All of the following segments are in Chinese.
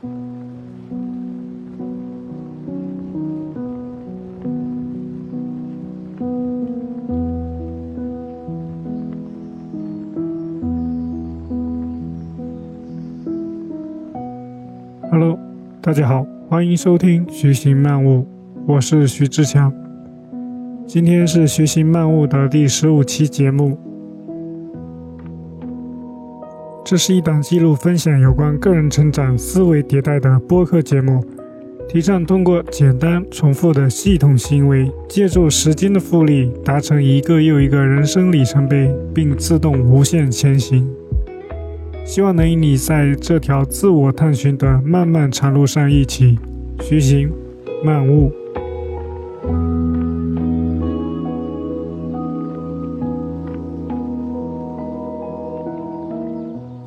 Hello，大家好，欢迎收听《徐行漫悟》，我是徐志强。今天是《徐行漫悟》的第十五期节目。这是一档记录分享有关个人成长、思维迭代的播客节目，提倡通过简单重复的系统行为，借助时间的复利，达成一个又一个人生里程碑，并自动无限前行。希望能与你在这条自我探寻的漫漫长路上一起徐行漫悟。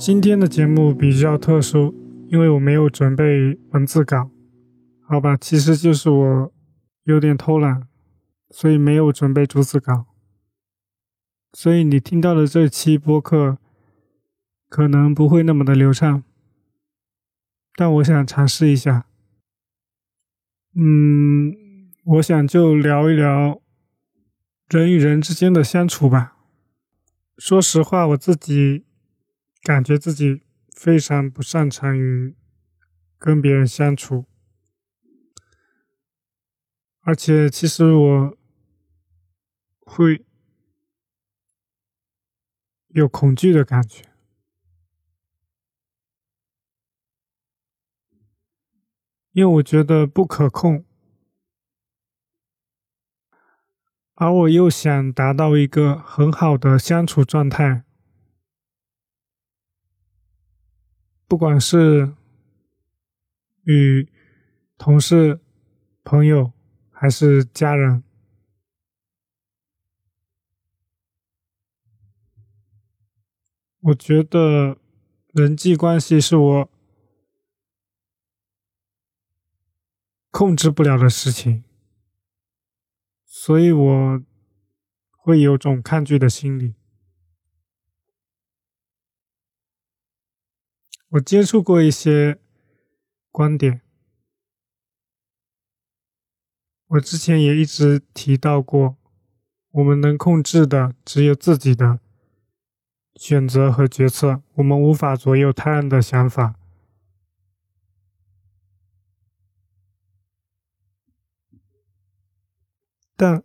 今天的节目比较特殊，因为我没有准备文字稿，好吧，其实就是我有点偷懒，所以没有准备逐字稿，所以你听到的这期播客。可能不会那么的流畅，但我想尝试一下。嗯，我想就聊一聊人与人之间的相处吧。说实话，我自己感觉自己非常不擅长于跟别人相处，而且其实我会有恐惧的感觉。因为我觉得不可控，而我又想达到一个很好的相处状态，不管是与同事、朋友还是家人，我觉得人际关系是我。控制不了的事情，所以我会有种抗拒的心理。我接触过一些观点，我之前也一直提到过，我们能控制的只有自己的选择和决策，我们无法左右他人的想法。但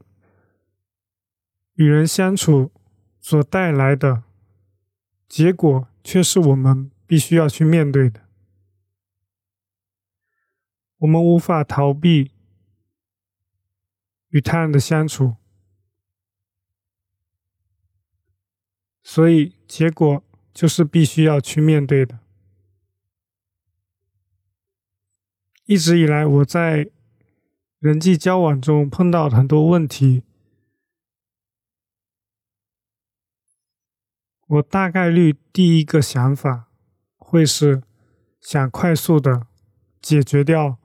与人相处所带来的结果，却是我们必须要去面对的。我们无法逃避与他人的相处，所以结果就是必须要去面对的。一直以来，我在。人际交往中碰到很多问题，我大概率第一个想法会是想快速的解决掉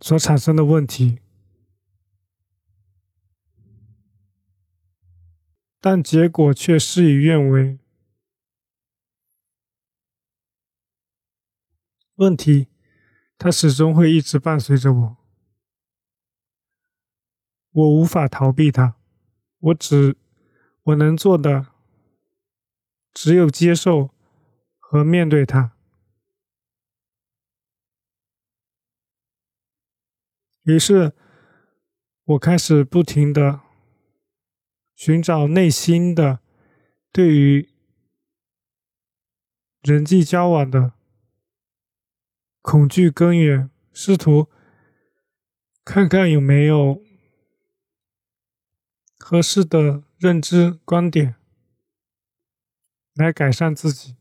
所产生的问题，但结果却事与愿违，问题。它始终会一直伴随着我，我无法逃避它，我只我能做的只有接受和面对它。于是，我开始不停的寻找内心的对于人际交往的。恐惧根源，试图看看有没有合适的认知观点来改善自己。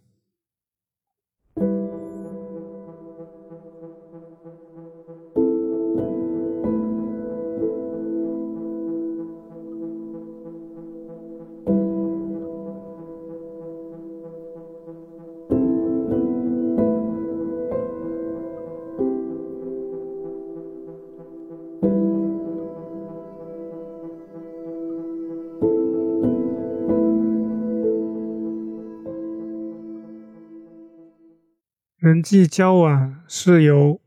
人际交往是由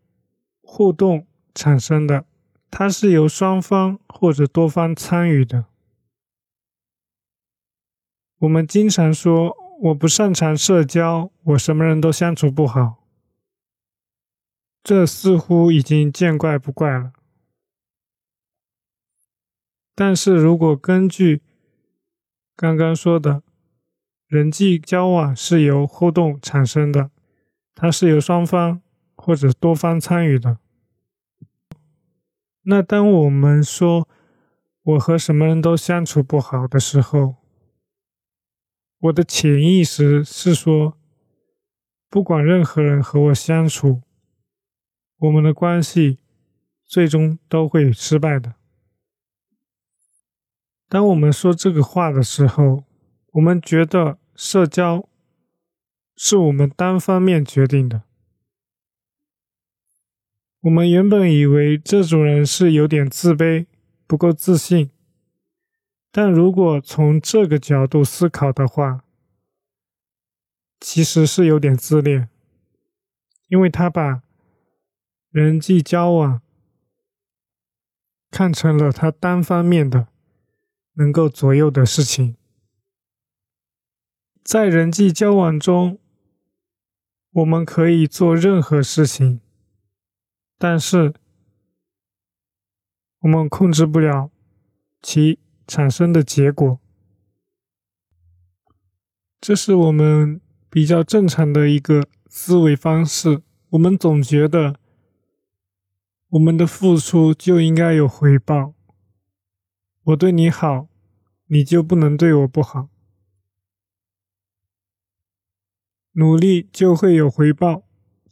互动产生的，它是由双方或者多方参与的。我们经常说我不擅长社交，我什么人都相处不好，这似乎已经见怪不怪了。但是如果根据刚刚说的，人际交往是由互动产生的。它是由双方或者多方参与的。那当我们说我和什么人都相处不好的时候，我的潜意识是说，不管任何人和我相处，我们的关系最终都会失败的。当我们说这个话的时候，我们觉得社交。是我们单方面决定的。我们原本以为这种人是有点自卑，不够自信。但如果从这个角度思考的话，其实是有点自恋，因为他把人际交往看成了他单方面的能够左右的事情。在人际交往中。我们可以做任何事情，但是我们控制不了其产生的结果。这是我们比较正常的一个思维方式。我们总觉得我们的付出就应该有回报。我对你好，你就不能对我不好。努力就会有回报，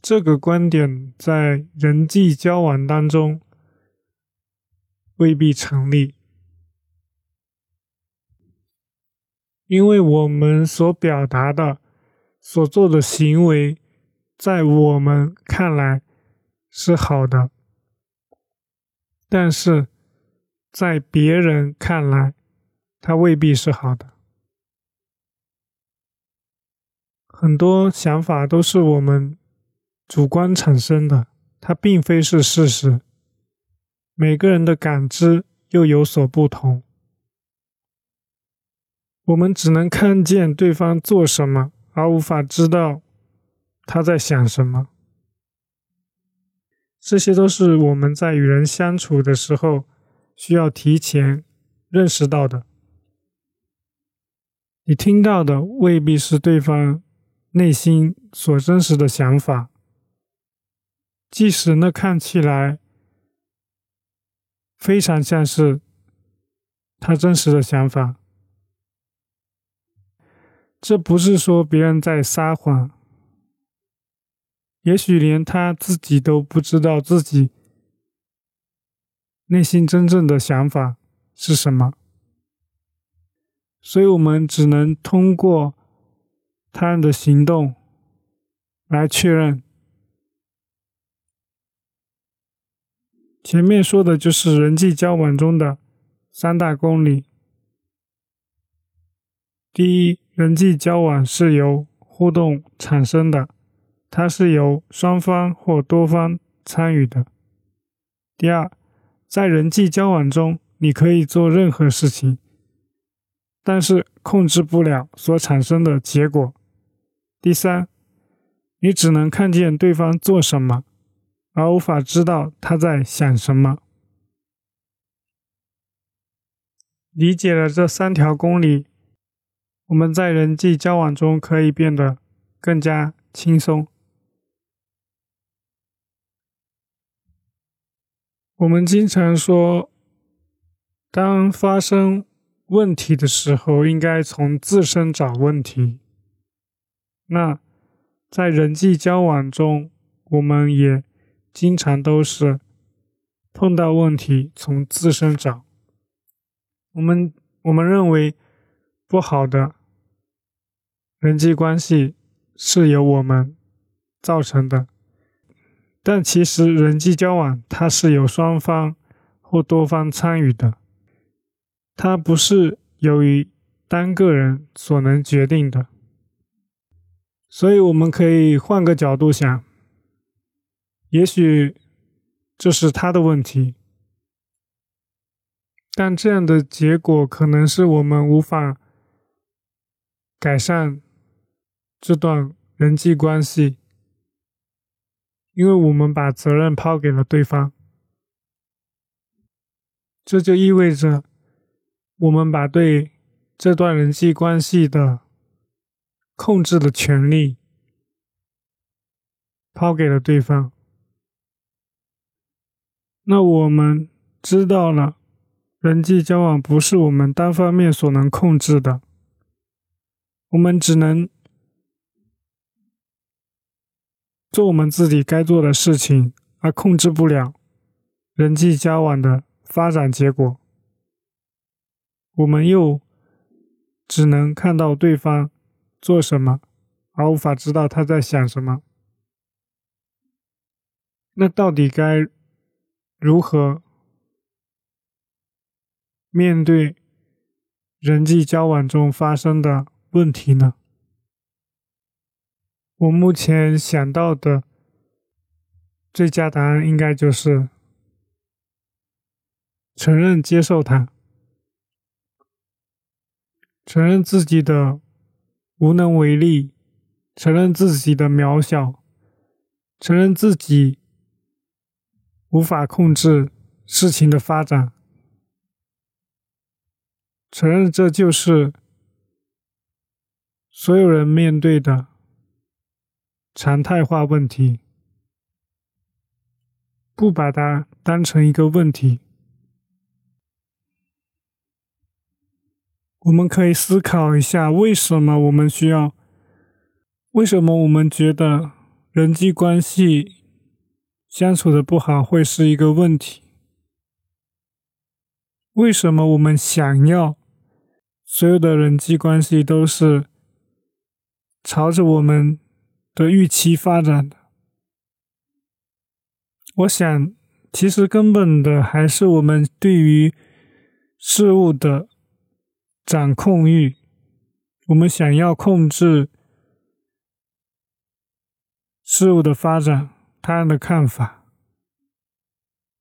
这个观点在人际交往当中未必成立，因为我们所表达的、所做的行为，在我们看来是好的，但是在别人看来，它未必是好的。很多想法都是我们主观产生的，它并非是事实。每个人的感知又有所不同，我们只能看见对方做什么，而无法知道他在想什么。这些都是我们在与人相处的时候需要提前认识到的。你听到的未必是对方。内心所真实的想法，即使那看起来非常像是他真实的想法，这不是说别人在撒谎，也许连他自己都不知道自己内心真正的想法是什么，所以我们只能通过。他人的行动来确认。前面说的就是人际交往中的三大公理。第一，人际交往是由互动产生的，它是由双方或多方参与的。第二，在人际交往中，你可以做任何事情，但是控制不了所产生的结果。第三，你只能看见对方做什么，而无法知道他在想什么。理解了这三条公理，我们在人际交往中可以变得更加轻松。我们经常说，当发生问题的时候，应该从自身找问题。那在人际交往中，我们也经常都是碰到问题从自身找。我们我们认为不好的人际关系是由我们造成的，但其实人际交往它是由双方或多方参与的，它不是由于单个人所能决定的。所以我们可以换个角度想，也许这是他的问题，但这样的结果可能是我们无法改善这段人际关系，因为我们把责任抛给了对方。这就意味着，我们把对这段人际关系的控制的权利抛给了对方。那我们知道了，人际交往不是我们单方面所能控制的，我们只能做我们自己该做的事情，而控制不了人际交往的。发展结果，我们又只能看到对方做什么，而无法知道他在想什么。那到底该如何面对人际交往中发生的问题呢？我目前想到的最佳答案应该就是。承认、接受它，承认自己的无能为力，承认自己的渺小，承认自己无法控制事情的发展，承认这就是所有人面对的常态化问题，不把它当成一个问题。我们可以思考一下，为什么我们需要？为什么我们觉得人际关系相处的不好会是一个问题？为什么我们想要所有的人际关系都是朝着我们的预期发展的？我想，其实根本的还是我们对于事物的。掌控欲，我们想要控制事物的发展，他人的看法，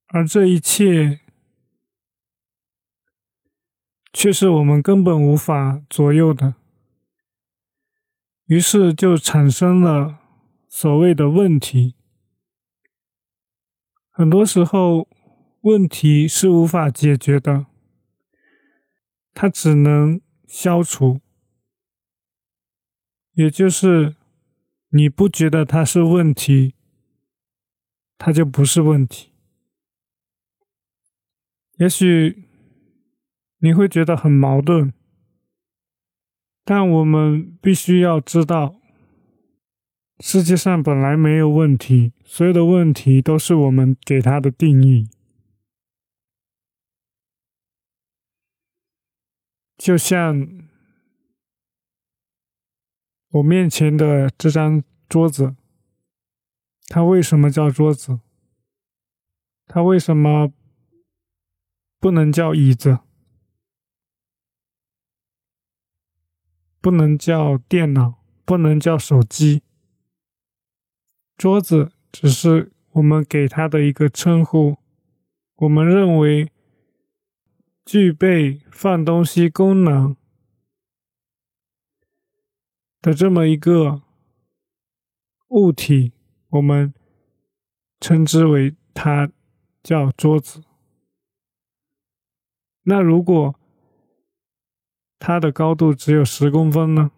而这一切却是我们根本无法左右的，于是就产生了所谓的问题。很多时候，问题是无法解决的。它只能消除，也就是你不觉得它是问题，它就不是问题。也许你会觉得很矛盾，但我们必须要知道，世界上本来没有问题，所有的问题都是我们给它的定义。就像我面前的这张桌子，它为什么叫桌子？它为什么不能叫椅子？不能叫电脑？不能叫手机？桌子只是我们给它的一个称呼，我们认为。具备放东西功能的这么一个物体，我们称之为它叫桌子。那如果它的高度只有十公分呢？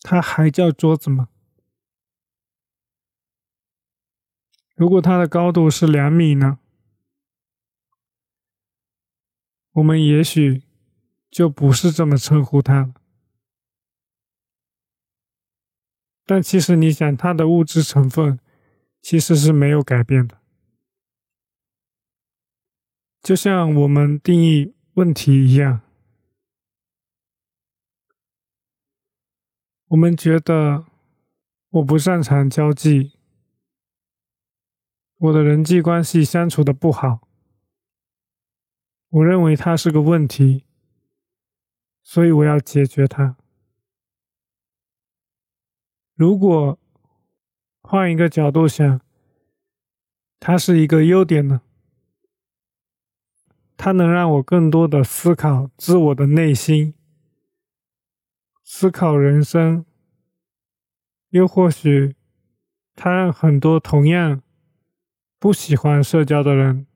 它还叫桌子吗？如果它的高度是两米呢？我们也许就不是这么称呼它了，但其实你想，它的物质成分其实是没有改变的，就像我们定义问题一样，我们觉得我不擅长交际，我的人际关系相处的不好。我认为它是个问题，所以我要解决它。如果换一个角度想，它是一个优点呢？它能让我更多的思考自我的内心，思考人生，又或许它让很多同样不喜欢社交的人，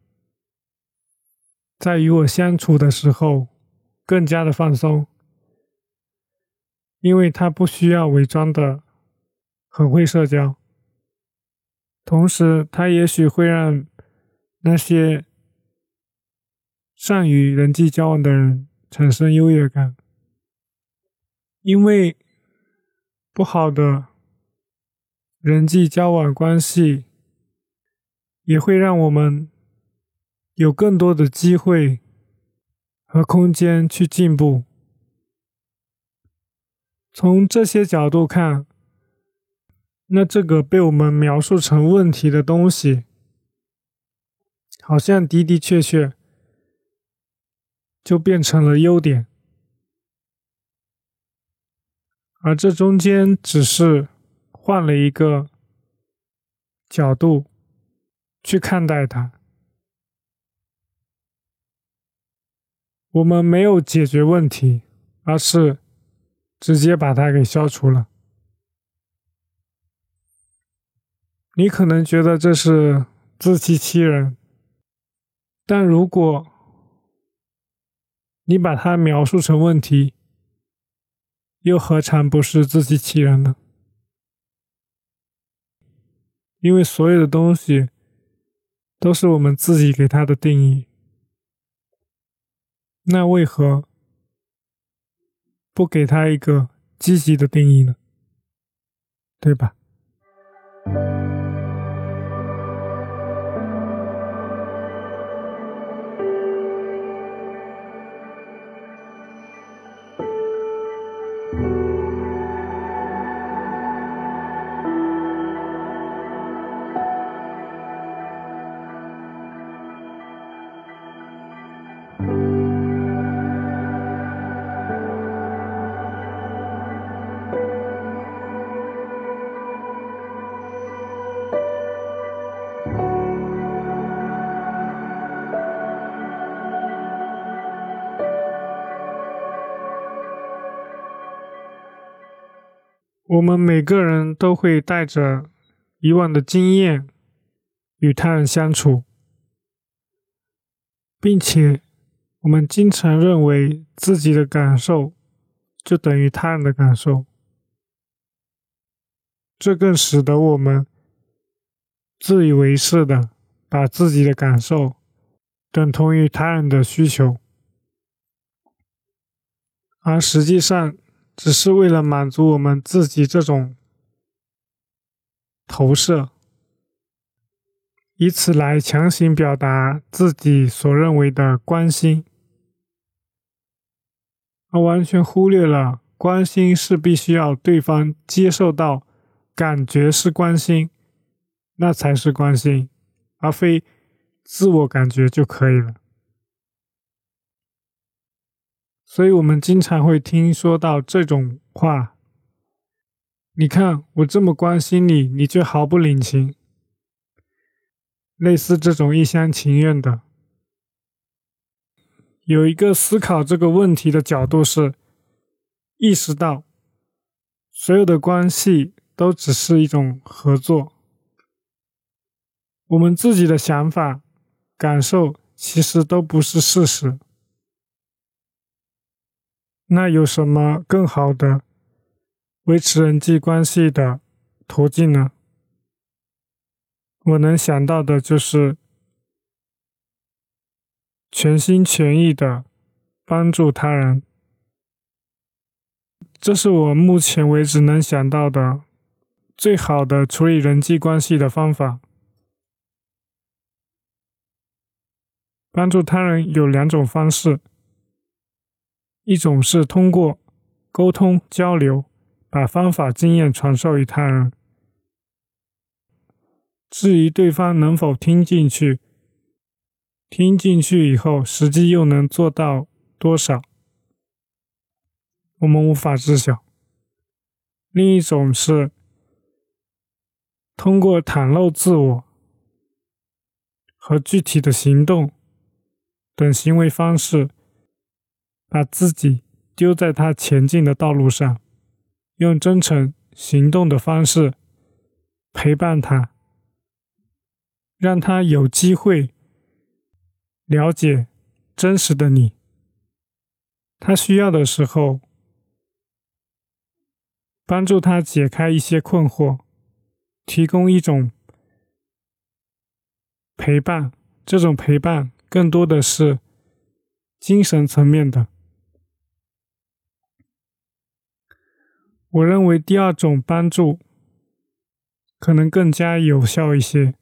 在与我相处的时候更加的放松，因为他不需要伪装的很会社交，同时他也许会让那些。善于人际交往的人产生优越感，因为不好的人际交往关系也会让我们有更多的机会和空间去进步。从这些角度看，那这个被我们描述成问题的东西，好像的的确确。就变成了优点，而这中间只是换了一个角度去看待它。我们没有解决问题，而是直接把它给消除了。你可能觉得这是自欺欺人，但如果……你把它描述成问题，又何尝不是自欺欺人呢？因为所有的东西都是我们自己给它的定义，那为何不给他一个积极的定义呢？对吧？我们每个人都会带着以往的经验与他人相处，并且我们经常认为自己的感受就等于他人的感受，这更使得我们自以为是的把自己的感受等同于他人的需求，而实际上。只是为了满足我们自己这种投射，以此来强行表达自己所认为的关心，而完全忽略了关心是必须要对方接受到，感觉是关心，那才是关心，而非自我感觉就可以了。所以，我们经常会听说到这种话：“你看，我这么关心你，你却毫不领情。”类似这种一厢情愿的。有一个思考这个问题的角度是，意识到所有的关系都只是一种合作，我们自己的想法、感受其实都不是事实。那有什么更好的维持人际关系的途径呢？我能想到的就是全心全意的帮助他人，这是我目前为止能想到的最好的处理人际关系的方法。帮助他人有两种方式。一种是通过沟通交流，把方法经验传授于他人。至于对方能否听进去，听进去以后，实际又能做到多少，我们无法知晓。另一种是通过袒露自我和具体的行动等行为方式，把自己丢在他前进的道路上，用真诚行动的方式陪伴他，让他有机会了解真实的你。他需要的时候，帮助他解开一些困惑，提供一种陪伴。这种陪伴更多的是精神层面的。我认为第二种帮助可能更加有效一些。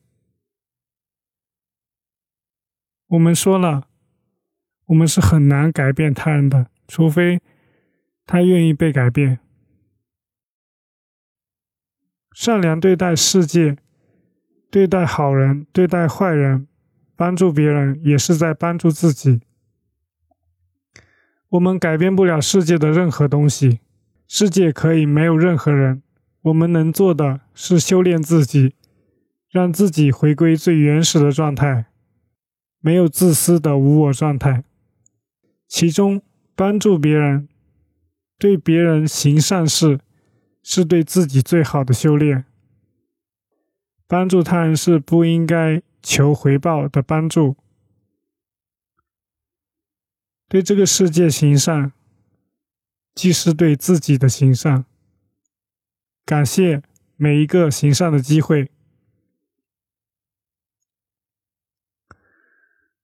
我们说了。我们是很难改变他人的，除非他愿意被改变。善良对待世界，对待好人，对待坏人，帮助别人也是在帮助自己。我们改变不了世界的任何东西，世界可以没有任何人。我们能做的是修炼自己，让自己回归最原始的状态，没有自私的无我状态。其中，帮助别人、对别人行善事，是对自己最好的修炼。帮助他人是不应该求回报的帮助。对这个世界行善，既是对自己的行善。感谢每一个行善的机会。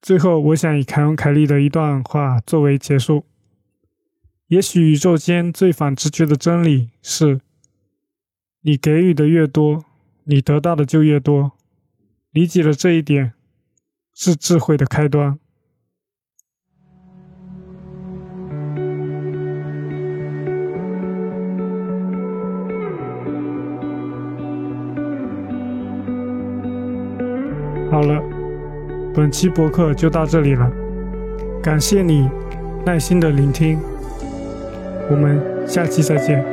最后，我想以凯文·凯利的一段话作为结束。也许宇宙间最反直觉的真理是：你给予的越多，你得到的就越多。理解了这一点，是智慧的开端。本期博客就到这里了，感谢你耐心的聆听，我们下期再见。